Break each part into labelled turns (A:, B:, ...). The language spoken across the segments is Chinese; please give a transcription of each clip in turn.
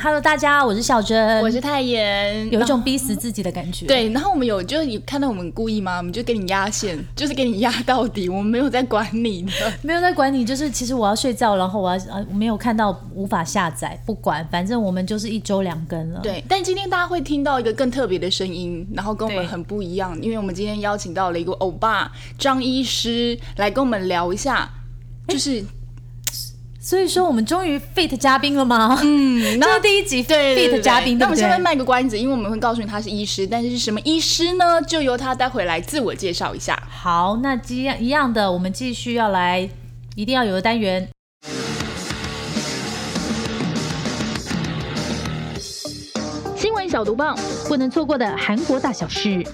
A: Hello，大家，我是小珍，
B: 我是泰妍，
A: 有一种逼死自己的感觉。，
B: 对，然后我们有就是你看到我们故意吗？我们就给你压线，就是给你压到底，我们没有在管你的。
A: 没有在管你，就是其实我要睡觉，然后我要呃没有看到无法下载，不管，反正我们就是一周两更了。，
B: 对，但今天大家会听到一个更特别的声音，然后跟我们很不一样，因为我们今天邀请到了一个欧巴张医师来跟我们聊一下，就是
A: 所以说我们终于 fit 嘉宾了吗？
B: 嗯，
A: 这是第一集
B: 对对
A: fit
B: 对
A: 嘉宾，
B: 那我们先面
A: 对？
B: 卖个关子，因为我们会告诉你他是医师，但是是什么医师呢？就由他待会来自我介绍一下。
A: 好，那一样一样的，我们继续要来，一定要有的单元。
B: 新闻小毒棒，
C: 不能错过的韩国大小事。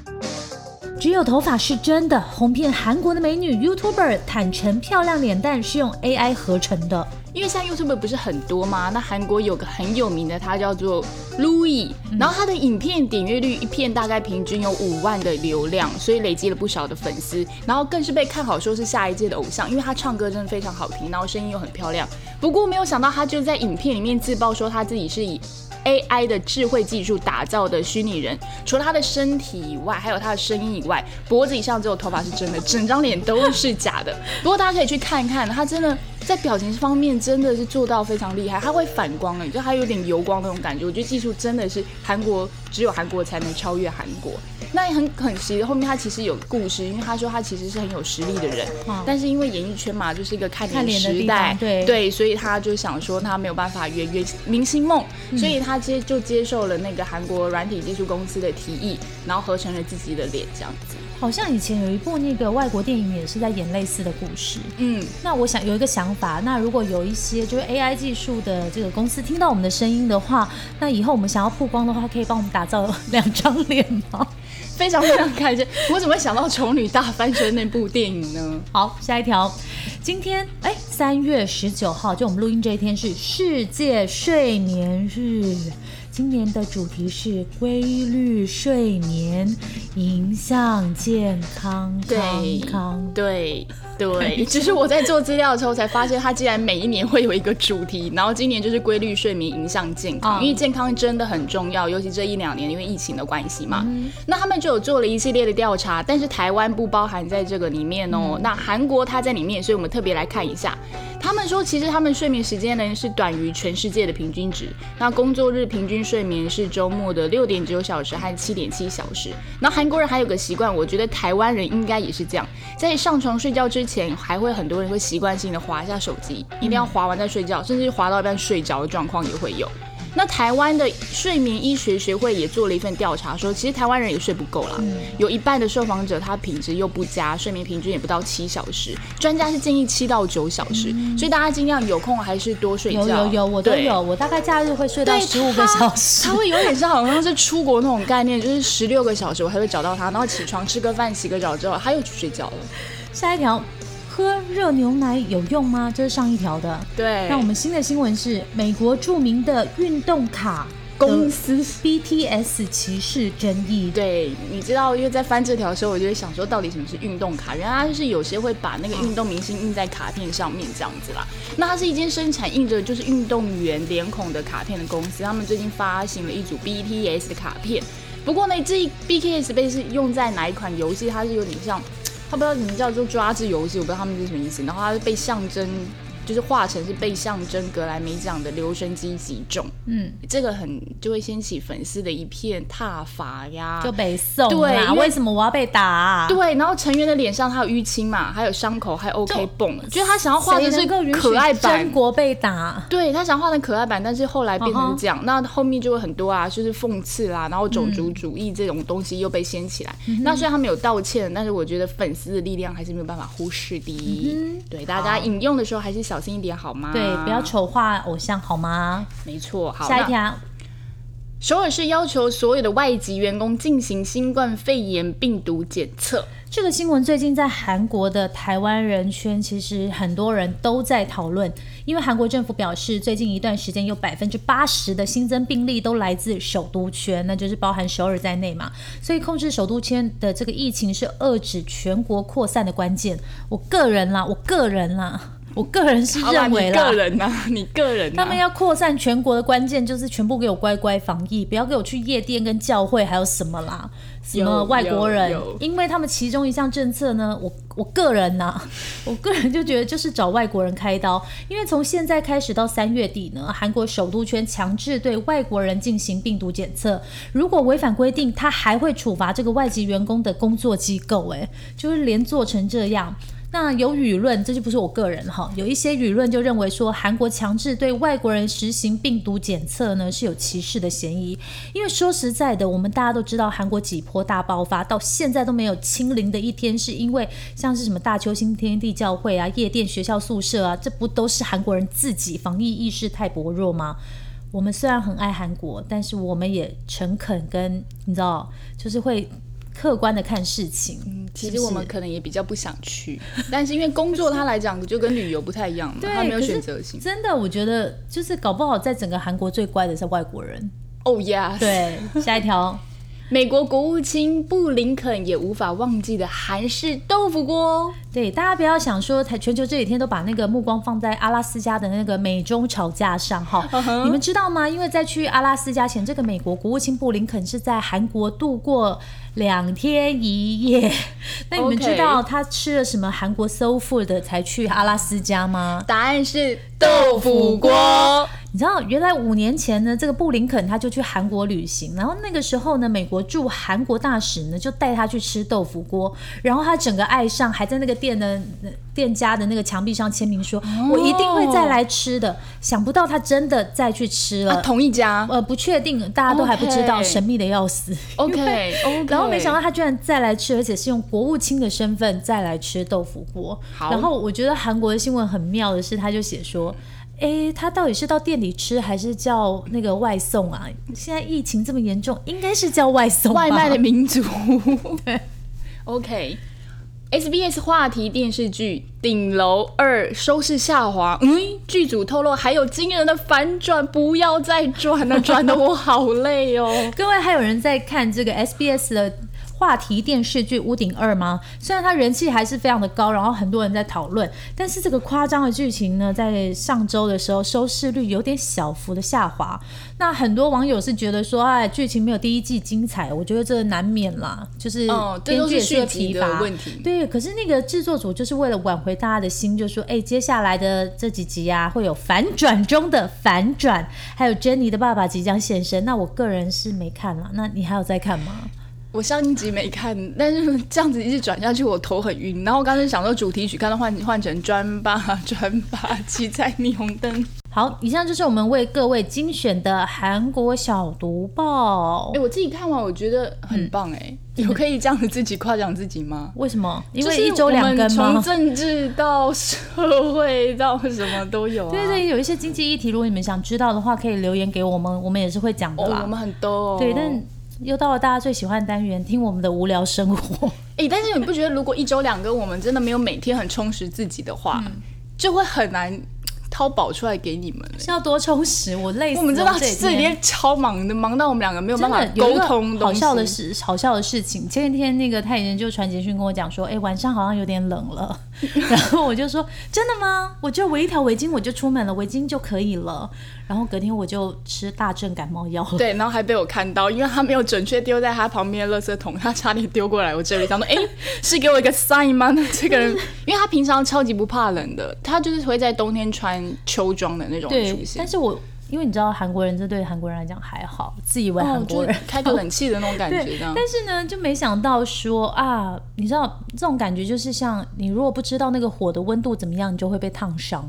A: 只有头发是真的，红遍韩国的美女 YouTuber 坦诚漂亮脸蛋是用 AI 合成的。
B: 因为现在 YouTube 不是很多吗？那韩国有个很有名的，他叫做 Louis，、然后他的影片点阅率一片大概平均有五万的流量，所以累积了不少的粉丝，然后更是被看好说是下一届的偶像，因为他唱歌真的非常好听，然后声音又很漂亮。不过没有想到他就在影片里面自曝说他自己是以 AI 的智慧技术打造的虚拟人，除了他的身体以外，还有他的声音以外，脖子以上只有头发是真的，整张脸都是假的。不过大家可以去看看，他真的在表情方面真的是做到非常厉害，他会反光哎，就他有点油光那种感觉。我觉得技术真的是韩国只有韩国才能超越韩国。那也很可惜，后面他其实有故事，因为他说他其实是很有实力的人，
A: 嗯
B: 但是因为演艺圈嘛，就是一个看脸
A: 的
B: 时代，
A: 对
B: 对，所以他就想说他没有办法圆圆明星梦，
A: 嗯
B: 所以他接就接受了那个韩国软体技术公司的提议，然后合成了自己的脸这样子。
A: 好像以前有一部那个外国电影也是在演类似的故事。
B: 嗯，
A: 那我想有一个想法，那如果有一些就是 AI 技术的这个公司听到我们的声音的话，那以后我们想要曝光的话，可以帮我们打造两张脸吗？
B: 非常非常开心。我怎么会想到《丑女大翻身》那部电影呢？
A: 好，下一条，今天哎，三月十九号，就我们录音这一天是世界睡眠日。今年的主题是规律睡眠影响健康，
B: 对。对对，只是我在做资料的时候才发现，它竟然每一年会有一个主题，然后今年就是规律睡眠影响健康，
A: 嗯
B: 因为健康真的很重要，尤其这一两年因为疫情的关系嘛。
A: 嗯
B: 那他们就有做了一系列的调查，但是台湾不包含在这个里面
A: 嗯
B: 哦。那韩国它在里面，所以我们特别来看一下。他们说，其实他们睡眠时间呢是短于全世界的平均值。那工作日平均睡眠是周末的六点九小时和七点七小时。那韩国人还有个习惯，我觉得台湾人应该也是这样，在上床睡觉之前，还会很多人会习惯性的划一下手机，一定要划完再睡觉，甚至划到一半睡着的状况也会有。那台湾的睡眠医学学会也做了一份调查，说其实台湾人也睡不够啦，有一半的受访者他品质又不佳，睡眠平均也不到七小时，专家是建议七到九小时，所以大家尽量有空还是多睡觉。
A: 有有有，我都有，我大概假日会睡到十五个小时
B: 他。会有点像好像是出国那种概念，就是十六个小时我还会找到他，然后起床吃个饭、洗个澡之后，他又去睡觉了。
A: 下一条，喝热牛奶有用吗？这是上一条的。
B: 对，
A: 那我们新的新闻是，美国著名的运动卡
B: 公司
A: BTS 歧视争议。
B: 对，你知道，因为在翻这条的时候，我就会想说，到底什么是运动卡？原来它就是有些会把那个运动明星印在卡片上面这样子啦。那它是一间生产印着就是运动员脸孔的卡片的公司，他们最近发行了一组 BTS 的卡片。不过呢，这 BTS 被是用在哪一款游戏？它是有点像，他不知道什么叫做抓子游戏，我不知道他们是什么意思。然后他是被象征。就是化成是被象征格莱美奖的留声机击中，
A: 嗯，
B: 这个很就会掀起粉丝的一片挞伐呀，
A: 就被送
B: 对为
A: 为什么我要被打、啊？
B: 对，然后成员的脸上还有淤青嘛，还有伤口，还有 OK 泵，就是他想要画的是
A: 谁能够允许
B: 可爱版
A: 中。国被打？
B: 对他想画的可爱版，但是后来变成这样那后面就会很多啊，就是讽刺啦，然后种族主义这种东西又被掀起来。
A: 嗯
B: 那虽然他们有道歉，但是我觉得粉丝的力量还是没有办法忽视的。对，大家引用的时候还是小心一点好吗？
A: 对，不要丑化偶像好吗？
B: 没错。好，
A: 下一条，
B: 首尔市要求所有的外籍员工进行新冠肺炎病毒检测。
A: 这个新闻最近在韩国的台湾人圈，其实很多人都在讨论，因为韩国政府表示，最近一段时间有百分之八十的新增病例都来自首都圈，那就是包含首尔在内嘛。所以控制首都圈的这个疫情是遏制全国扩散的关键。我个人啦，我个人啦。我个人是认为
B: 啦，你个人呐，你个人，
A: 他们要扩散全国的关键就是全部给我乖乖防疫，不要给我去夜店跟教会，还有什么啦？什么外国人？因为他们其中一项政策呢，我我个人呐，我个人就觉得就是找外国人开刀，因为从现在开始到三月底呢，韩国首都圈强制对外国人进行病毒检测，如果违反规定，他还会处罚这个外籍员工的工作机构，哎，就是连做成这样。那有舆论，这就不是我个人哈，有一些舆论就认为说，韩国强制对外国人实行病毒检测呢，是有歧视的嫌疑。因为说实在的，我们大家都知道，韩国几波大爆发到现在都没有清零的一天，是因为像是什么大邱新天地教会啊、夜店、学校宿舍啊，这不都是韩国人自己防疫意识太薄弱吗？我们虽然很爱韩国，但是我们也诚恳跟你知道，就是会。客观的看事情，嗯，
B: 其实我们可能也比较不想去，但是因为工作它来讲就跟旅游不太一样嘛，它没有选择性。
A: 真的，我觉得就是搞不好在整个韩国最乖的是外国人。
B: 哦呀，
A: 对，下一条。
B: 美国国务卿布林肯也无法忘记的韩式豆腐锅。
A: 对，大家不要想说，台全球这几天都把那个目光放在阿拉斯加的那个美中吵架上哈。你们知道吗？因为在去阿拉斯加前，这个美国国务卿布林肯是在韩国度过两天一夜。那你们知道他吃了什么韩国 soul food 才去阿拉斯加吗？
B: 答案是豆腐锅。
A: 你知道，原来五年前呢，这个布林肯他就去韩国旅行，然后那个时候呢，美国驻韩国大使呢就带他去吃豆腐锅，然后他整个爱上，还在那个店的店家的那个墙壁上签名说：“我一定会再来吃的。”想不到他真的再去吃了
B: 同一家，
A: 呃，不确定，大家都还不知道，神秘的要死。
B: OK，
A: 然后没想到他居然再来吃，而且是用国务卿的身份再来吃豆腐锅。然后我觉得韩国的新闻很妙的是，他就写说。哎，他到底是到店里吃还是叫那个外送啊？现在疫情这么严重，应该是叫外送。
B: 外卖的民族。对。SBS 话题电视剧《顶楼二》收视下滑。嗯，剧组透露还有惊人的反转，不要再转了，转的我好累哦。
A: 各位，还有人在看这个 SBS 的？话题电视剧《屋顶二》吗？虽然它人气还是非常的高，然后很多人在讨论，但是这个夸张的剧情呢，在上周的时候收视率有点小幅的下滑。那很多网友是觉得说，哎，剧情没有第一季精彩，我觉得这难免啦，就是编剧是疲乏
B: 问题。
A: 对，可是那个制作组就是为了挽回大家的心，就说，哎，接下来的这几集啊，会有反转中的反转，还有珍妮的爸爸即将现身。那我个人是没看了，那你还有在看吗？
B: 我上一集没看，但是这样子一直转下去，我头很晕。然后我刚才想说主题曲，看到换换成专霸专霸七彩霓虹灯。
A: 好，以上就是我们为各位精选的韩国小读报。
B: 哎，我自己看完我觉得很棒哎，有可以这样子自己夸奖自己吗？
A: 为什么？因为一周两更
B: 吗？从政治到社会到什么都有。
A: 对对，有一些经济议题，如果你们想知道的话，可以留言给我们，我们也是会讲的啦。
B: 我们很多。
A: 对，但。又到了大家最喜欢的单元，听我们的无聊生活。
B: 哎，但是你不觉得，如果一周两个，我们真的没有每天很充实自己的话，就会很难掏宝出来给你们。
A: 是要多充实？我累死。
B: 我们知道这几天超忙的，忙到我们两个没有办法沟通。
A: 好笑的事，好笑的事情。前几天那个太原就传简讯跟我讲说，哎，晚上好像有点冷了。然后我就说，真的吗？我就围一条围巾，我就出门了，围巾就可以了。然后隔天我就吃大正感冒药，
B: 对，然后还被我看到，因为他没有准确丢在他旁边的垃圾桶，他差点丢过来我这里，想说，哎，是给我一个 sign 吗？那 这个人，因为他平常超级不怕冷的，他就是会在冬天穿秋装的那种出现。
A: 但是我因为你知道韩国人，这对韩国人来讲还好，自以为韩国人
B: 开个冷气的那种感觉。
A: 但是呢，就没想到说啊，你知道这种感觉就是像你如果不知道那个火的温度怎么样，你就会被烫伤。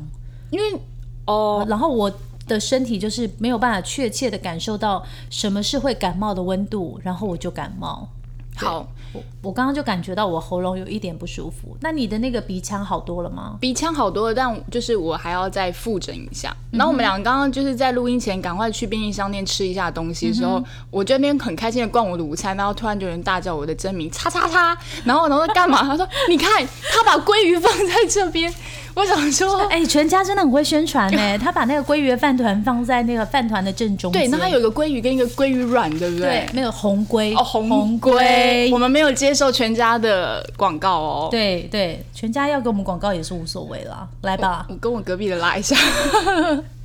B: 因为哦，
A: 然后我。的身体就是没有办法确切的感受到什么是会感冒的温度，然后我就感冒。
B: 好，
A: 我我刚刚就感觉到我喉咙有一点不舒服。那你的那个鼻腔好多了吗？
B: 鼻腔好多了，但就是我还要再复诊一下。
A: 嗯
B: 然后我们俩刚刚就是在录音前赶快去便利商店吃一下东西的时
A: 嗯
B: 候，我这边很开心的逛我的午餐，然后突然就有人大叫我的真名，叉叉叉，然后然后干嘛？他说你看他把鲑鱼放在这边，我想说。
A: 哎、全家真的很会宣传呢。他把那个鲑鱼的饭团放在那个饭团的正中间。
B: 对，那他有一个鲑鱼跟一个鲑鱼卵，对不
A: 对
B: 对？
A: 那个红鲑
B: 哦，红龟，我们没有接受全家的广告哦。，
A: 对对，全家要给我们广告也是无所谓啦，来吧。
B: 我跟我隔壁的拉一下。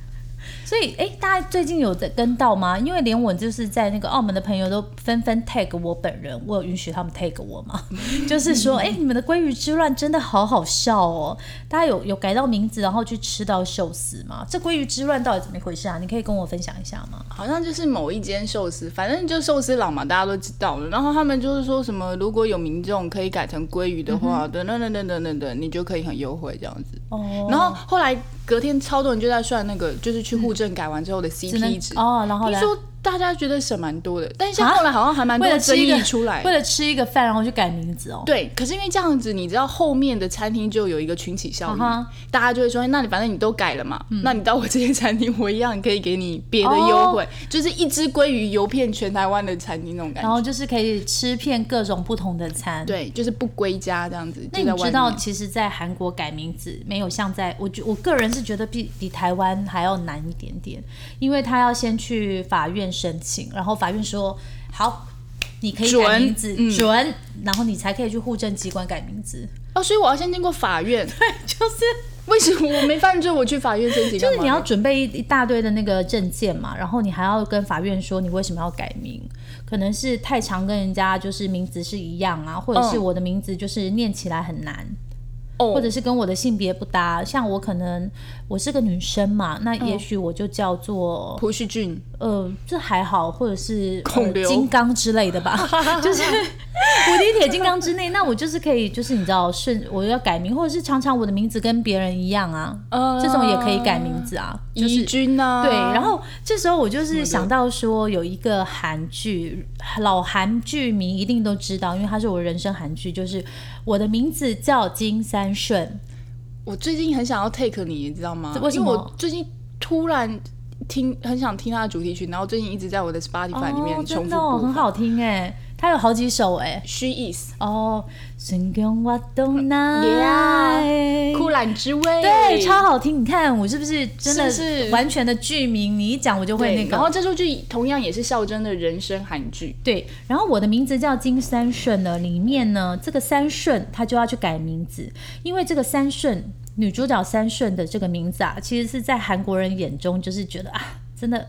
A: 所以，哎，大家最近有在跟到吗？因为连我就是在那个澳门的朋友都纷纷 tag 我本人，我有允许他们 tag 我吗？就是说，哎，你们的鲑鱼之乱真的好好笑哦！大家有有改到名字，然后去吃到寿司吗？这鲑鱼之乱到底怎么回事啊？你可以跟我分享一下吗？
B: 好像就是某一间寿司，反正就寿司郎嘛，大家都知道了。然后他们就是说什么，如果有民众可以改成鲑鱼的话，等等等等等等等，你就可以很优惠这样子。
A: 哦，
B: 然后后来隔天超多人就在算那个，就是去户政改完之后的 CP 值。
A: 哦，然后呢？
B: 听说大家觉得省蛮多的，但是
A: 啊
B: 后来好像还蛮多
A: 为了
B: 争
A: 吃一个
B: 议出来
A: 为。了吃一个饭，然后去改名字哦。
B: 对，可是因为这样子，你知道后面的餐厅就有一个群体效应大家就会说，那你反正你都改了嘛，那你到我这些餐厅，我一样可以给你别的优惠，就是一只鲑鱼游遍全台湾的餐厅那种感觉。
A: 然后就是可以吃遍各种不同的餐。。
B: 对，就是不归家这样子，
A: 那你。知道其实，在韩国改名字没有像在我觉我个人是觉得比比台湾还要难一点点，因为他要先去法院申请，然后法院说好，你可以改名字
B: 嗯
A: 准，然后你才可以去户政机关改名字。
B: 哦，所以我要先经过法院。
A: 对就是
B: 为什么我没犯罪，我去法院申请？
A: 就是你要准备一一大堆的那个证件嘛，然后你还要跟法院说你为什么要改名，可能是太常跟人家就是名字是一样啊，或者是
B: 嗯
A: 我的名字就是念起来很难。
B: 哦
A: 或者是跟我的性别不搭，像我可能我是个女生嘛，那也许我就叫做、
B: 朴叙俊，
A: 呃，这还好，或者是、呃、
B: 孔刘。
A: 金刚之类的吧，就是 无敌铁金刚之内，那我就是可以，就是你知道顺我要改名，或者是常常我的名字跟别人一样啊，
B: 呃
A: 这种也可以改名字啊，就是
B: 怡君呐、
A: 对，然后这时候我就是想到说，有一个韩剧，老韩剧迷一定都知道，因为它是我人生韩剧，就是我的名字叫金三顺。
B: 我最近很想要 take 你，你知道吗？
A: 为什么？
B: 因为我最近突然听很想听他的主题曲，然后最近一直在我的 Spotify 里面
A: 哦，
B: 重复
A: 真的、哦、很好听哎，它有好几首哎。
B: She is
A: 哦，孙宫我懂那
B: Yeah，酷懒之味，
A: 对，超好听。你看我是不是真的
B: 是
A: 完全的剧名？你一讲我就会那个。
B: 然后这出剧同样也是孝真的人生韩剧。
A: 对，然后我的名字叫金三顺呢，里面呢这个三顺他就要去改名字，因为这个三顺女主角三顺的这个名字啊，其实是在韩国人眼中就是觉得啊，真的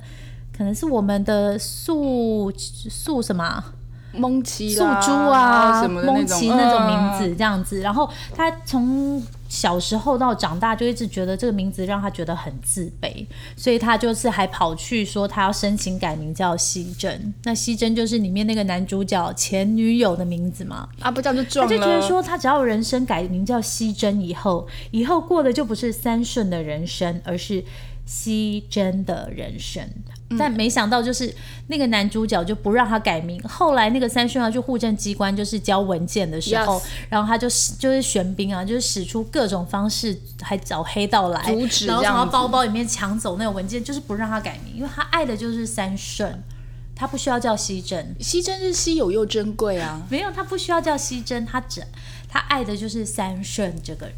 A: 可能是我们的素素什么啊
B: 蒙奇
A: 素
B: 啦
A: 珠啊、
B: 什么
A: 蒙
B: 种
A: 奇那种名
B: 嗯
A: 字这样子。然后他从小时候到长大，就一直觉得这个名字让他觉得很自卑，所以他就是还跑去说他要申请改名叫西珍。那西珍就是里面那个男主角前女友的名字嘛。
B: 啊，不这样就撞了。
A: 他就觉得说，他只要人生改名叫西珍以后，以后过的就不是三顺的人生，而是希珍的人生。但没想到，就是那个男主角就不让他改名。后来那个三顺要去户政机关，就是交文件的时候
B: Yes
A: 然后他就使就是玄彬啊，就是使出各种方式，还找黑道来
B: 阻止
A: 然后从他包包里面抢走那个文件，就是不让他改名，因为他爱的就是三顺，他不需要叫西珍。
B: 西珍是稀有又珍贵啊。
A: 没有，他不需要叫西珍，他只他爱的就是三顺这个人。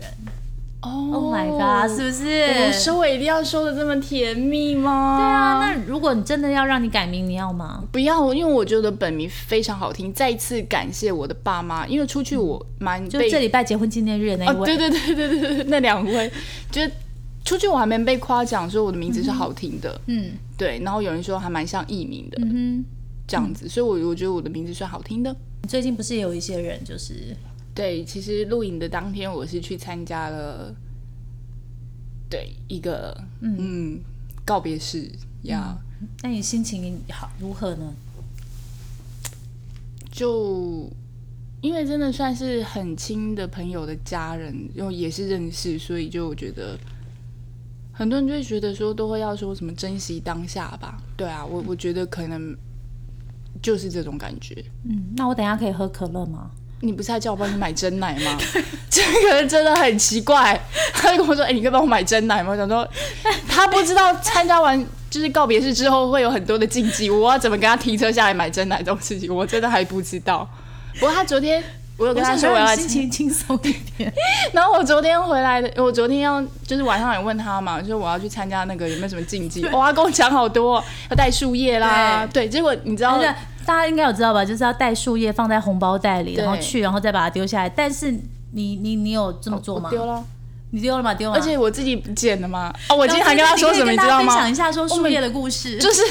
B: 哦
A: Oh my god，是不是？
B: 我收尾一定要收的这么甜蜜吗？
A: 对啊，那如果你真的要让你改名，你要吗？
B: 不要，因为我觉得本名非常好听。再一次感谢我的爸妈，因为出去我蛮被
A: 就这礼拜结婚纪念日的那一
B: 哦，
A: 位，
B: 对对对对对对，那两位，就是出去我还没被夸奖说我的名字是好听的，
A: 嗯
B: 对，然后有人说还蛮像艺名的、
A: 嗯
B: 这样子，所以我我觉得我的名字算好听的。
A: 最近不是也有一些人就是
B: 对，其实录影的当天我是去参加了，对一个嗯告别式呀。
A: 那你心情好如何呢？
B: 就因为真的算是很亲的朋友的家人，又也是认识，所以就觉得很多人就会觉得说，都会要说什么珍惜当下吧。对啊，我我觉得可能就是这种感觉。
A: 嗯，那我等一下可以喝可乐吗？
B: 你不是还叫我帮你买真奶吗？这个人真的很奇怪，他就跟我说：“哎、你可以帮我买真奶吗？”我想说，他不知道参加完就是告别式之后会有很多的禁忌，我要怎么跟他停车下来买真奶这种事情，我真的还不知道。不过他昨天我有跟他说我要来
A: 心情轻松一点。
B: 然后我昨天回来的，我昨天要就是晚上也问他嘛，就是我要去参加那个有没有什么禁忌？哇，他跟我讲好多，要带树叶啦，对，结果你知道
A: 大家应该有知道吧？就是要带树叶放在红包袋里，然后去，然后再把它丢下来。但是你你你有这么做吗？
B: 我丢了，
A: 你丢了吗？丢了。
B: 而且我自己捡的嘛。哦，我今天还跟他说什么，你知道
A: 分享？一下说树叶的故事。
B: 就是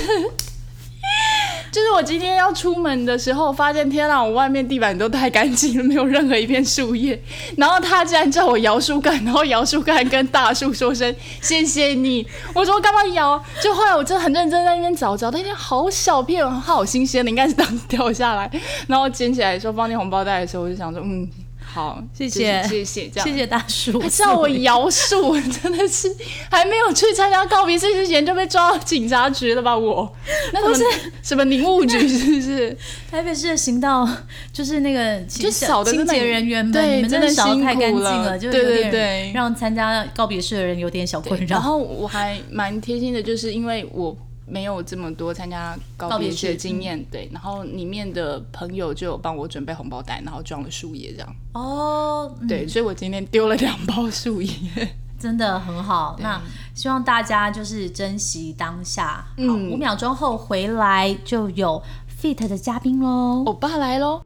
B: 就是我今天要出门的时候，发现天啊，我外面地板都太干净了，没有任何一片树叶。然后他竟然叫我摇树干，然后摇树干跟大树说声谢谢你。我说干嘛摇？就后来我真的很认真在那边找，找到一片好小片，好新鲜的，应该是当时掉下来。然后捡起来说放进红包袋的时候，我就想说，嗯，好，
A: 谢谢
B: 谢谢，这样
A: 谢谢大叔，
B: 还叫我摇树，真的是还没有去参加告别式之前就被抓到警察局了吧？我那都是什么宁务局是不是？
A: 台北市的行道就是那个
B: 就扫的
A: 清洁人员们，
B: 对
A: 你们真的扫太干净
B: 了
A: 了，就
B: 对对
A: 有点
B: 对
A: 让参加告别式的人有点小困扰然。
B: 后我还蛮贴心的，就是因为我。没有这么多参加告别式的经验，对，然后里面的朋友就有帮我准备红包袋，然后装了树叶这样，
A: 哦，嗯
B: 对，所以我今天丢了两包树叶。
A: 真的很好。那希望大家就是珍惜当下。好，
B: 嗯
A: 五秒钟后回来就有 Fit 的嘉宾喽。
B: 欧巴来喽！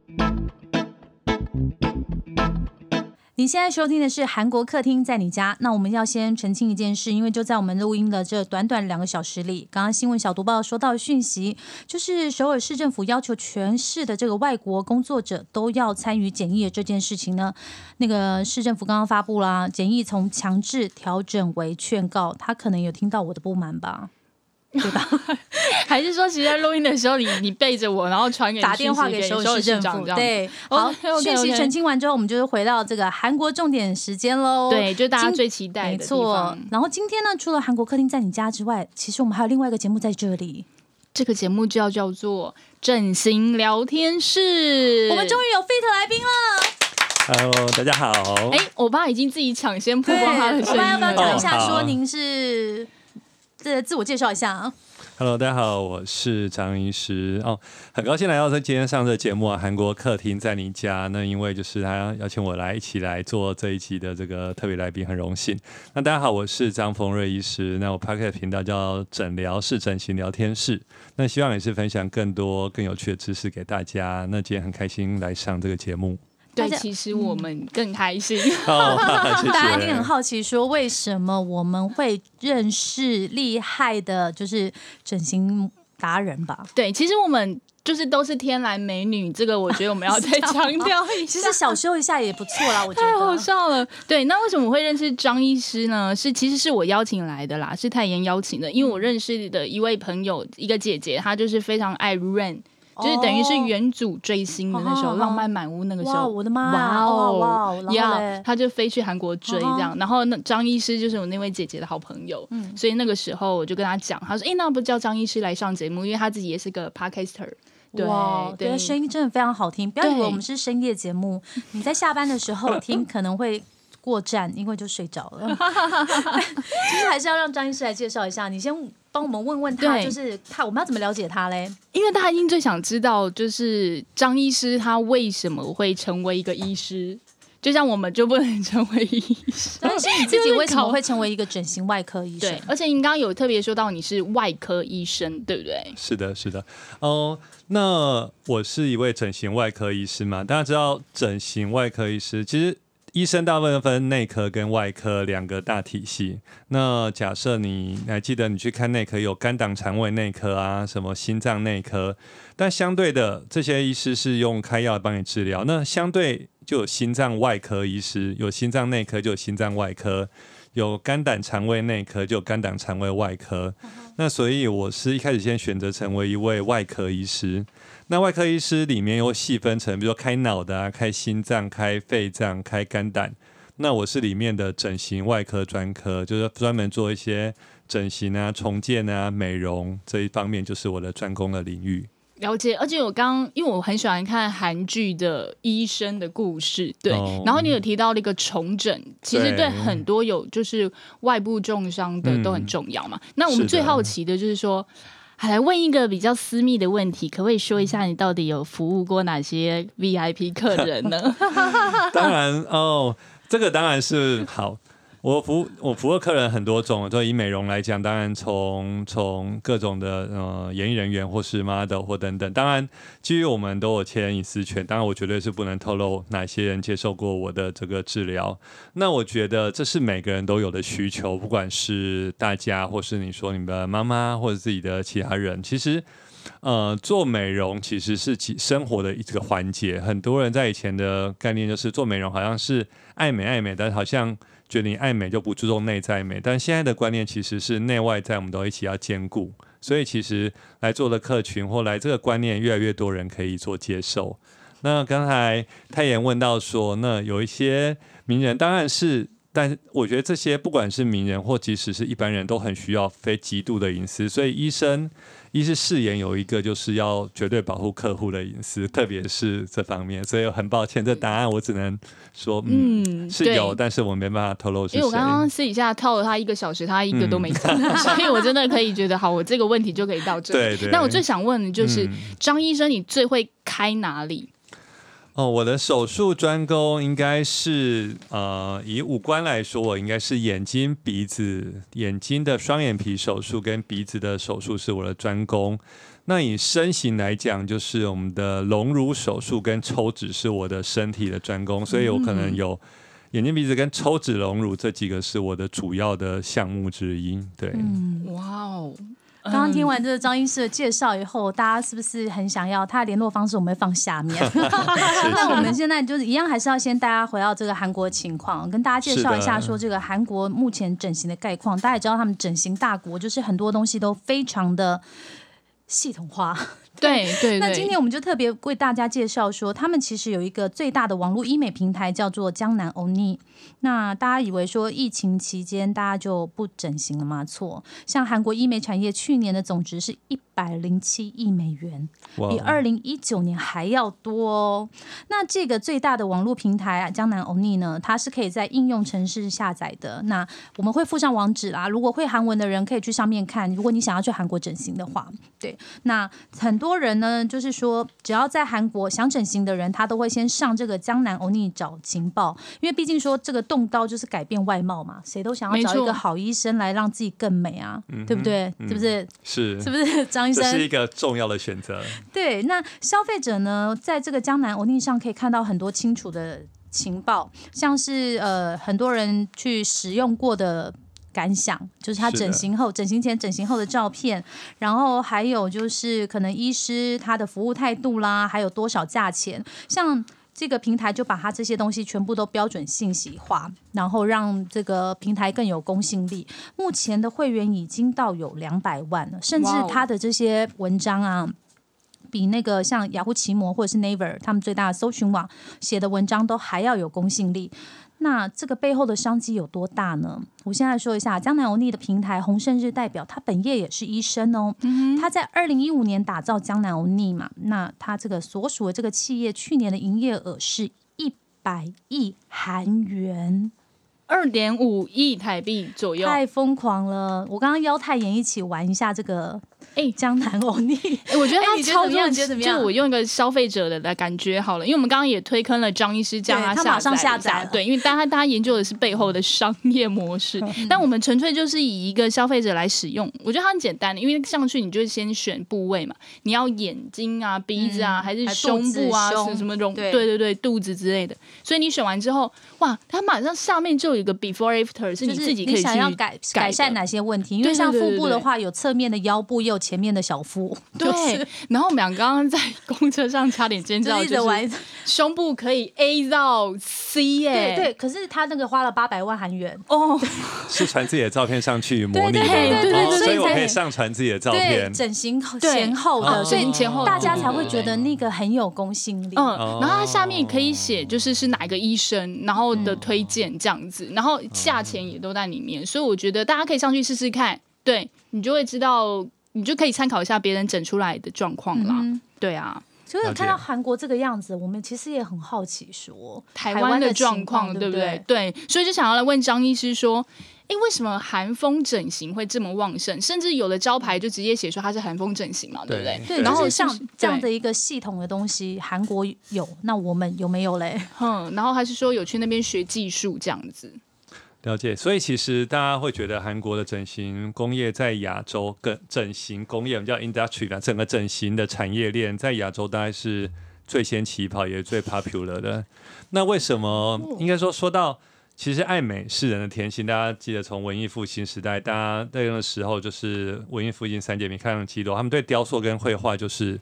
C: 你现在收听的是韩国客厅在你家。那我们要先澄清一件事，因为就在我们录音的这短短两个小时里，刚刚新闻小读报收到讯息，就是首尔市政府要求全市的这个外国工作者都要参与检疫这件事情呢，那个市政府刚刚发布啦，检疫从强制调整为劝告，他可能有听到我的不满吧。
B: 还是说，其实在录音的时候，你你背着我，然后传给
C: 打电话给
B: 首
C: 首尔市政府，
B: 长这样
C: 对，好讯息澄清完之后，我们就是回到这个韩国重点时间喽。
B: 对，就大家最期待的地
C: 没错。。然后今天呢，除了韩国客厅在你家之外，其实我们还有另外一个节目在这里。
B: 这个节目就要叫做整形聊天室。
C: 我们终于有 Fit 来宾了。
D: Hello，大家好。
B: 哎，我爸已经自己抢先曝光他的
C: 我
B: 声音
C: 们要不要讲一。下，说您是这自我介绍一下啊
D: ？Hello，大家好，我是张医师。哦，很高兴来到这今天上这节目啊，韩国客厅在你家。那因为就是他邀请我来一起来做这一集的这个特别来宾，很荣幸。那大家好，我是张丰瑞医师。那我 p a r k e t 频道叫诊疗室整形聊天室。那希望也是分享更多更有趣的知识给大家。那今天很开心来上这个节目。
B: 对，其实我们更开心。
D: 哦，谢谢。
C: 大家一定很好奇，说为什么我们会认识厉害的，就是整形达人吧？
B: 对，其实我们就是都是天然美女，这个我觉得我们要再 强调一下。
C: 其实小修一下也不错啦，我觉得
B: 太好
C: 得。
B: 笑了，对，那为什么我会认识张医师呢？是其实是我邀请来的啦，是泰妍邀请的，因为我认识的一位朋友，一个姐姐，她就是非常爱 Rain，就是等于是元祖追星的那时候，
C: 哦
B: 浪漫满屋那个时候，
C: 哇我的妈
B: 哇
C: 哦
B: 呀他，就飞去韩国追这样，然后那张医师就是我那位姐姐的好朋友，
C: 嗯。
B: 所以那个时候我就跟他讲，他说，哎，那不叫张医师来上节目，因为他自己也是个 podcaster。对
C: 哇，
B: 对。
C: 对，声音真的非常好听。不要以为我们是深夜节目，你在下班的时候听可能会过站，因为就睡着了。其实还是要让张医师来介绍一下，你先帮我们问问他，
B: 对
C: 就是他我们要怎么了解他嘞？
B: 因为大家一定最想知道，就是张医师他为什么会成为一个医师？就像我们就不能成为医师。
C: 但是你自己为什么会成为一个整形外科医生
B: 对？，而且您刚刚有特别说到你是外科医生，对不对？
D: 是的，是的，哦，那我是一位整形外科医师嘛，大家知道整形外科医师其实。医生大部分分内科跟外科两个大体系。那假设你还记得你去看内科有肝胆肠胃内科啊，什么心脏内科，但相对的这些医师是用开药帮你治疗。那相对就有心脏外科医师，有心脏内科就有心脏外科，有肝胆肠胃内科就有肝胆肠胃外科。那所以我是一开始先选择成为一位外科医师。那外科医师里面又细分成，比如说开脑的啊、开心脏、开肺脏、开肝胆。那我是里面的整形外科专科，就是专门做一些整形啊、重建啊、美容这一方面，就是我的专攻的领域。
B: 了解，而且我刚因为我很喜欢看韩剧的医生的故事，对，
D: 哦
B: 然后你有提到那个重整，其实对
D: 对
B: 很多有就是外部重伤的
D: 嗯
B: 都很重要嘛。那我们最好奇的就是说。还来问一个比较私密的问题，可不可以说一下你到底有服务过哪些 VIP 客人呢？
D: 当然哦，这个当然是好。我服我服务客人很多种，就以美容来讲，当然从从各种的呃演艺人员或是 model 或等等，当然基于我们都有签隐私权，当然我绝对是不能透露哪些人接受过我的这个治疗。那我觉得这是每个人都有的需求，不管是大家或是你说你的妈妈或者自己的其他人，其实。呃，做美容其实是其生活的一个环节。很多人在以前的概念就是做美容好像是爱美爱美，但好像觉得你爱美就不注重内在美。但现在的观念其实是内外在我们都一起要兼顾。所以其实来做的客群或来这个观念，越来越多人可以做接受。那刚才太妍问到说，那有一些名人当然是，但我觉得这些不管是名人或即使是一般人都很需要非极度的隐私，所以医生。一是誓言有一个就是要绝对保护客户的隐私，特别是这方面，所以很抱歉，这答案我只能说，嗯，
B: 嗯，
D: 是有，但是我没办法透露是谁。
B: 因为我刚刚私底下套了他一个小时，他一个都没讲，
D: 嗯
B: 所以我真的可以觉得，好，我这个问题就可以到这里。
D: 对对
B: 那我最想问的就是，
D: 嗯
B: 张医生，你最会开哪里？
D: 哦，我的手术专攻应该是呃，以五官来说，我应该是眼睛、鼻子、眼睛的双眼皮手术跟鼻子的手术是我的专攻。那以身形来讲，就是我们的隆乳手术跟抽脂是我的身体的专攻，所以我可能有眼睛、鼻子跟抽脂隆乳这几个是我的主要的项目之一。对，嗯
B: 哇哦！
A: 刚刚听完这个张医师的介绍以后，大家是不是很想要他的联络方式？我们会放下面。那我们现在就是一样，还是要先大家回到这个韩国情况，跟大家介绍一下说这个韩国目前整形的概况。大家也知道他们整形大国，就是很多东西都非常的系统化。
B: 对 对对，
A: 那今天我们就特别为大家介绍说，他们其实有一个最大的网络医美平台叫做江南欧尼。那大家以为说疫情期间大家就不整形了吗？错，像韩国医美产业去年的总值是一百零七亿美元，
D: 哇
A: 比二零一九年还要多哦。那这个最大的网络平台啊，江南欧尼呢，它是可以在应用程式下载的。那我们会附上网址啦，如果会韩文的人可以去上面看。如果你想要去韩国整形的话，对，那很多人呢，就是说只要在韩国想整形的人，他都会先上这个江南欧尼找情报，因为毕竟说这个动刀就是改变外貌嘛，谁都想要找一个好医生来让自己更美啊，对不对？是不是？
D: 是
A: 是不是 张医生？
D: 这是一个重要的选择。
A: 对，那消费者呢，在这个江南欧尼上可以看到很多清楚的情报，像是呃很多人去使用过的。感想就是他整形后、整形前、整形后的照片，然后还有就是可能医师他的服务态度啦，还有多少价钱，像这个平台就把它这些东西全部都标准信息化，然后让这个平台更有公信力。目前的会员已经到有两百万了，甚至他的这些文章啊。比那个像雅虎奇摩或者是 Naver 他们最大的搜寻网写的文章都还要有公信力。那这个背后的商机有多大呢？我现在说一下，江南欧尼的平台洪胜日代表，他本业也是医生哦。他在二零一五年打造江南欧尼嘛，那他这个所属的这个企业去年的营业额是一百亿韩元，
B: 二点五亿台币左右。
A: 太疯狂了！我刚刚邀泰妍一起玩一下这个
B: 哎
A: 江南欧 尼，
B: 哎我觉得
A: 哎
B: 他操作
A: 你觉得怎么样？你觉得怎么样？
B: 就我用一个消费者的的感觉好了，因为我们刚刚也推坑了张医师，叫
A: 对他马上下载
B: 对，因为大家大家研究的是背后的商业模式，但我们纯粹就是以一个消费者来使用，我觉得它很简单的，因为上去你就先选部位嘛，你要眼睛啊、鼻子啊，
A: 嗯
B: 还是胸部啊，
A: 什
B: 么什么容
A: 对。
B: 对对对肚子之类的，所以你选完之后，哇，它马上下面就有一个 before after，是你自己可以去
A: 想要改
B: 改
A: 改善哪些问题？因为像腹部的话，有侧面的腰部，也有前面的小腹。
B: 对，然后我们俩刚刚在公车上差点尖叫，
A: 就是一直
B: 就是
A: 玩，
B: 胸部可以 A 到 C 耶，
A: 对对。可是他那个花了八百万韩元，
B: 哦，
D: 是传自己的照片上去模拟的，
A: 对对
D: 所以我可以上传自己的照
A: 对
D: 片。
A: 整形前后的，
B: 哦
A: 所以
B: 前后
A: 大家才会觉得那个很有公信力。
B: 嗯，然后它下面可以写就是是哪一个医生，然后的推荐这样子，然后价钱也都在里面，所以我觉得大家可以上去试试看，对你就会知道你就可以参考一下别人整出来的状况啦。
C: 嗯
B: 对啊，
C: 所以看到韩国这个样子，我们其实也很好奇说，
B: 台湾的
C: 的
B: 状
C: 况
B: 况对不
C: 对对
B: 所以就想要来问张医师说。诶，为什么韩风整形会这么旺盛？甚至有的招牌就直接写说它是韩风整形嘛，对不对？
C: 对，
B: 然后
C: 像这样的一个系统的东西，韩国有，那我们有没有嘞？
B: 嗯，然后还是说有去那边学技术这样子。
D: 了解，所以其实大家会觉得韩国的整形工业在亚洲跟整形工业，我们叫 industry 吧，整个整形的产业链在亚洲大概是最先起跑，也是最 popular 的。那为什么？应该说说到，其实爱美是人的天性。大家记得从文艺复兴时代，大家那个时候就是文艺复兴三姐妹开上基楼，他们对雕塑跟绘画就是。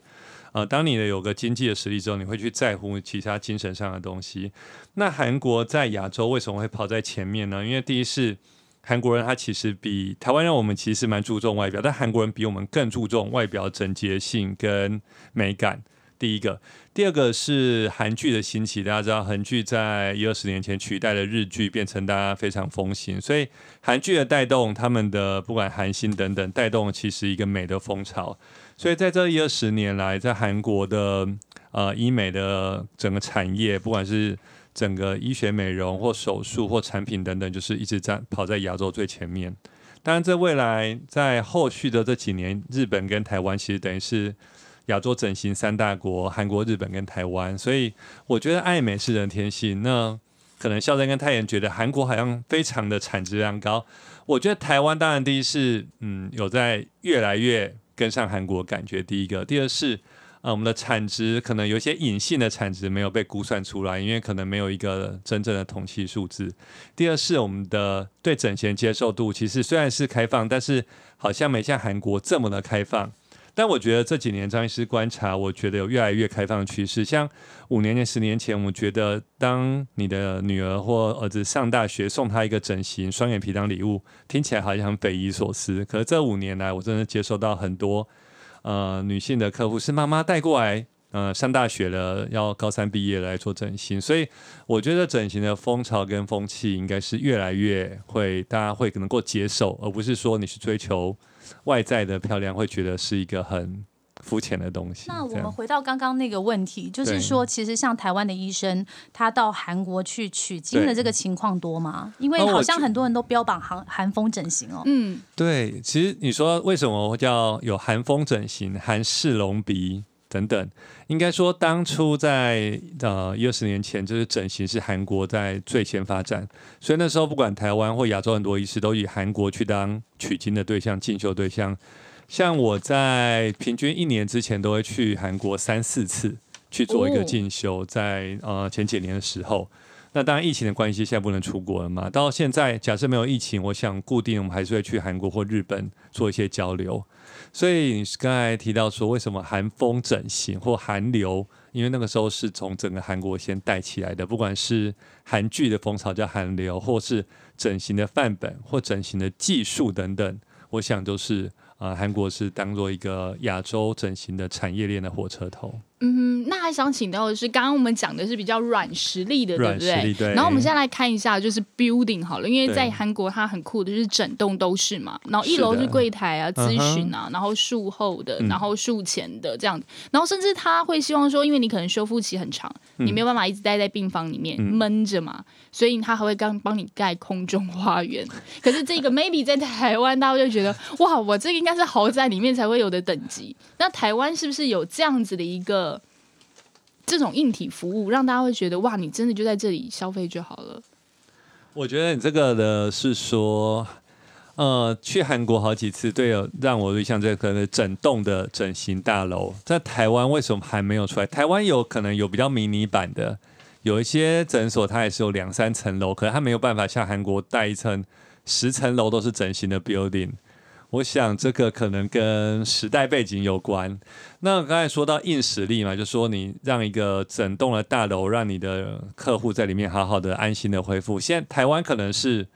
D: 呃，当你的有个经济的实力之后，你会去在乎其他精神上的东西。那韩国在亚洲为什么会跑在前面呢？因为第一是韩国人他其实比台湾人我们其实蛮注重外表，但韩国人比我们更注重外表整洁性跟美感。第一个，第二个是韩剧的兴起，大家知道韩剧在一二十年前取代了日剧，变成大家非常风行，所以韩剧的带动他们的不管韩星等等，带动其实一个美的风潮。所以在这一二十年来，在韩国的呃医美的整个产业，不管是整个医学美容或手术或产品等等，就是一直在跑在亚洲最前面。当然，这未来在后续的这几年，日本跟台湾其实等于是亚洲整形三大国，韩国、日本跟台湾。所以我觉得爱美是人天性。那可能孝真跟泰妍觉得韩国好像非常的产值量高，我觉得台湾当然第一是嗯有在越来越跟上韩国感觉，第一个，第二是。呃，我们的产值可能有一些隐性的产值没有被估算出来，因为可能没有一个真正的统计数字。第二是我们的对整形接受度，其实虽然是开放，但是好像没像韩国这么的开放。但我觉得这几年张医师观察，我觉得有越来越开放的趋势。像五年前、十年前，我觉得当你的女儿或儿子上大学，送他一个整形双眼皮当礼物，听起来好像很匪夷所思。可是这五年来，我真的接收到很多。呃，女性的客户是妈妈带过来，呃，上大学了，要高三毕业来做整形，所以我觉得整形的风潮跟风气应该是越来越会，大家会能够接受，而不是说你去追求外在的漂亮，会觉得是一个很肤浅的东西。
C: 那我们回到刚刚那个问题，就是说，其实像台湾的医生，他到韩国去取经的这个情况多吗？因为好像很多人都标榜韩韩风整形哦。
B: 嗯，
D: 对，其实你说为什么会叫有韩风整形、韩式隆鼻等等？应该说当初在呃一二十年前，就是整形是韩国在最先发展，所以那时候不管台湾或亚洲很多医师都以韩国去当取经的对象、进修对象。像我在平均一年之前都会去韩国三四次去做一个进修，在呃前几年的时候。那当然，疫情的关系，现在不能出国了嘛。到现在，假设没有疫情，我想固定我们还是会去韩国或日本做一些交流。所以你刚才提到说，为什么韩风整形或韩流？因为那个时候是从整个韩国先带起来的，不管是韩剧的风潮叫韩流，或是整形的范本或整形的技术等等，我想都是呃韩国是当做一个亚洲整形的产业链的火车头。
B: 嗯，那还想请到的是，刚刚我们讲的是比较软实力的，对不对？
D: 对
B: 然后我们现在来看一下，就是 building 好了，因为在韩国它很酷的，就是整栋都是嘛。然后一楼是柜台啊、咨询啊，然后术后的，
D: 嗯
B: 然后术前的这样。然后甚至他会希望说，因为你可能修复期很长，你没有办法一直待在病房里面、
D: 嗯
B: 闷着嘛，所以他还会刚帮你盖空中花园。可是这个 maybe 在台湾，大家就觉得哇，我这个应该是豪宅里面才会有的等级。那台湾是不是有这样子的一个？这种硬体服务让大家会觉得哇，你真的就在这里消费就好了。
D: 我觉得你这个的是说，呃，去韩国好几次，对，有让我印象这个整栋的整形大楼，在台湾为什么还没有出来？台湾有可能有比较迷你版的，有一些诊所它也是有两三层楼，可是它没有办法像韩国带一层十层楼都是整形的 building。我想这个可能跟时代背景有关。那刚才说到硬实力嘛，就说你让一个整栋的大楼，让你的客户在里面好好的安心的恢复。现在台湾可能是，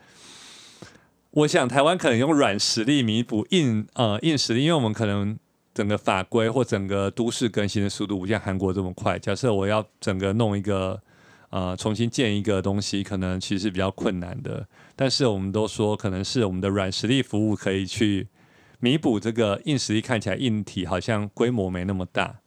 D: 我想台湾可能用软实力弥补硬呃硬实力，因为我们可能整个法规或整个都市更新的速度不像韩国这么快。假设我要整个弄一个呃重新建一个东西，可能其实是比较困难的。但是我们都说，可能是我们的软实力服务可以去弥补这个硬实力看起来硬体好像规模没那么大。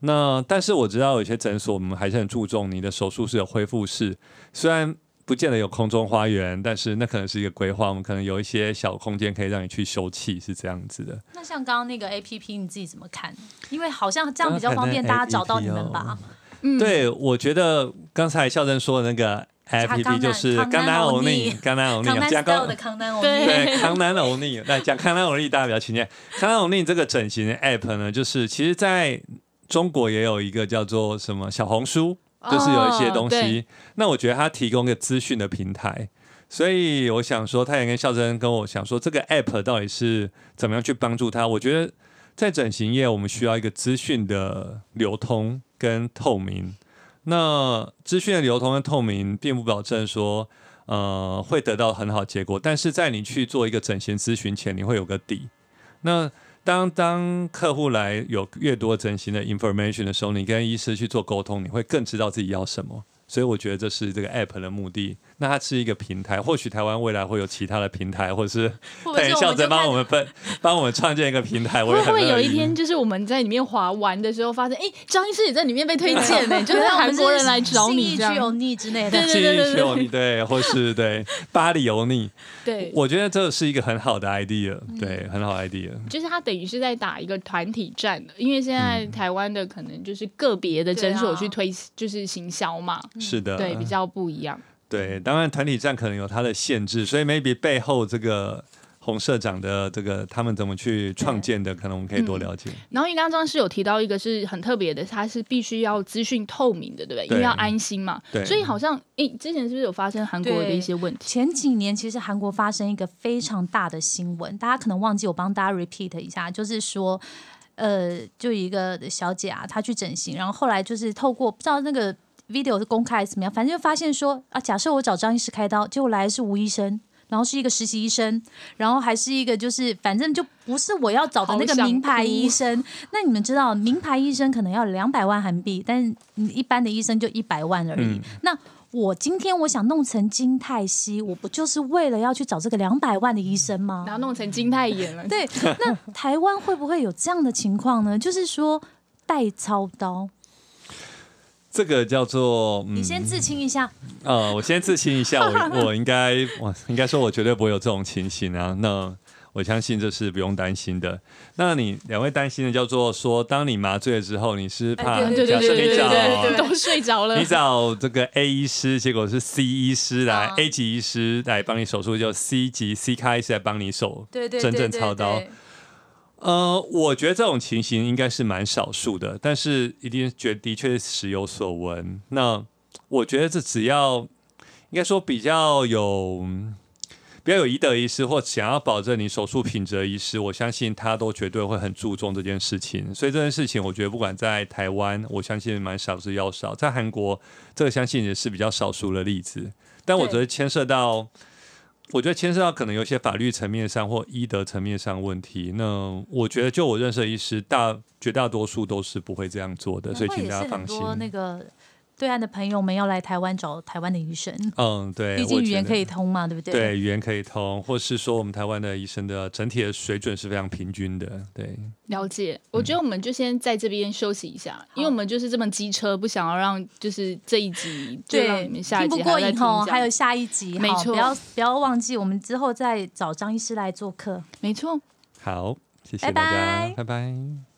D: 那但是我知道有些诊所我们还是很注重你的手术室有恢复室，虽然不见得有空中花园，但是那可能是一个规划，我们可能有一些小空间可以让你去休憩，是这样子的。
A: 那像刚刚那个 A P P，你自己怎么看？因为好像这样比较方便大家找到你们吧？
B: 嗯，
D: 对，我觉得刚才孝珍说的那个 A P P 就是
A: 康南欧尼
D: 康南欧尼讲
A: 康南欧尼，
D: 对康南欧尼，来讲康南欧尼，大家比较亲切。康南欧尼这个整形的 App 呢，就是其实在中国也有一个叫做什么小红书。就是有一些东西，
B: 哦
D: 那我觉得它提供一个资讯的平台，所以我想说，他也跟孝珍跟我想说，这个 app 到底是怎么样去帮助他？我觉得在整形业，我们需要一个资讯的流通跟透明。那资讯的流通跟透明，并不保证说，呃，会得到很好结果，但是在你去做一个整形咨询前，你会有个底。那当当客户来有越多整形的 information 的时候，你跟医师去做沟通，你会更知道自己要什么。所以我觉得这是这个 app 的目的。那它是一个平台，或许台湾未来会有其他的平台，或者是等孝珍
A: 们就看
D: 帮我们分，帮我们创建一个平台。我也
B: 会不会有一天，就是我们在里面滑玩的时候，发现，哎，张医师也在里面被推荐呢，就是韩国人来找你这样。
A: 区油腻之类的
B: 对。
D: 对，或是对巴黎油腻，
B: 对，
D: 我觉得这是一个很好的 idea，对，
A: 嗯
D: 很好 idea。
B: 就是他等于是在打一个团体战的，因为现在
D: 嗯
B: 台湾的可能就是个别的诊所去推，就是行销嘛，
D: 是的，
B: 对，比较不一样。
D: 对，当然团体战可能有它的限制，所以 maybe 背后这个洪社长的这个他们怎么去创建的，可能我们可以多了解。
B: 然后因为刚刚是有提到一个是很特别的，它是必须要资讯透明的，对不对？因为要安心嘛。
D: 对
B: 所以好像诶，之前是不是有发生韩国的一些问题？
A: 前几年其实韩国发生一个非常大的新闻，大家可能忘记，我帮大家 repeat 一下，就是说，呃，就一个小姐啊，她去整形，然后后来就是透过不知道那个 video 是公开还是怎么样，反正就发现说啊，假设我找张医师开刀，结果来的是吴医生。然后是一个实习医生，然后还是一个就是反正就不是我要找的那个名牌医生。那你们知道，名牌医生可能要两百万韩币，但是一般的医生就一百万而已。
D: 嗯
A: 那我今天我想弄成金泰熙，我不就是为了要去找这个两百万的医生吗？
B: 然后弄成金泰妍了。
A: 对，那台湾会不会有这样的情况呢？就是说代操刀，
D: 这个叫做，嗯
A: 你先自清一下。
D: 呃，我先自清一下，我我应该我应该说，我绝对不会有这种情形啊。那我相信这是不用担心的。那你两位担心的叫做说，当你麻醉了之后，你是怕假设你找
B: 都睡着了
D: 你。找这个 A 医师，结果是 C 医师来、
A: 啊
D: A 级医师来帮你手术，就 C 级 C 开医师来帮你手
A: 对对
D: 真
A: 对对
D: 正操刀。呃，我觉得这种情形应该是蛮少数的，但是一定觉的确是有所闻。那我觉得这只要应该说比较有比较有医德医师，或想要保证你手术品质的医师，我相信他都绝对会很注重这件事情。所以这件事情，我觉得不管在台湾，我相信蛮少之又少；在韩国，这个相信也是比较少数的例子。但我觉得牵涉到。我觉得牵涉到可能有些法律层面上或医德层面上问题。那我觉得，就我认识的医师，大绝大多数都是不会这样做的，所以请大家放心。
A: 很多那个对岸的朋友们要来台湾找台湾的医生，
D: 嗯，对，
A: 毕竟
D: 我觉得
A: 语言可以通嘛，对不对？
D: 对，语言可以通，或是说我们台湾的医生的整体的水准是非常平均的。对，
B: 了解，我觉得我们就先在这边休息一下，因为我们就是这么机车，不想要让就是这一集就让
A: 对，
B: 你们下一
A: 听
B: 集
A: 不过瘾吼，
B: 听这样
A: 还有下一集，好
B: 没错
A: 不要不要忘记，我们之后再找张医师来做客。
B: 没错。
D: 好，谢谢大家，
A: 拜
D: 拜拜